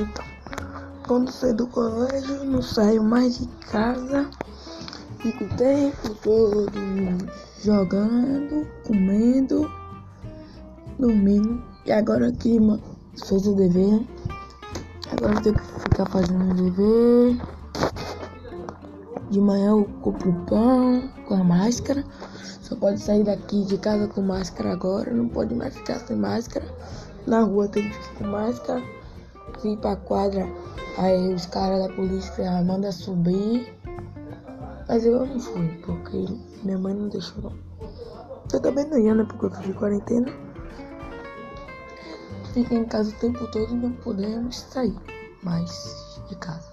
Então, quando saio do colégio, não saio mais de casa. Fico o tempo todo jogando, comendo, dormindo. E agora que mano, fez o dever, agora eu tenho que ficar fazendo o dever. De manhã eu compro pão com a máscara. Só pode sair daqui de casa com máscara agora. Não pode mais ficar sem máscara. Na rua tem que ficar com máscara. Vim pra quadra. Aí os caras da polícia mandam subir. Mas eu não fui, porque minha mãe não deixou não. Eu também não ia, né? Porque eu de quarentena. Fiquei em casa o tempo todo e não podemos sair mais de casa.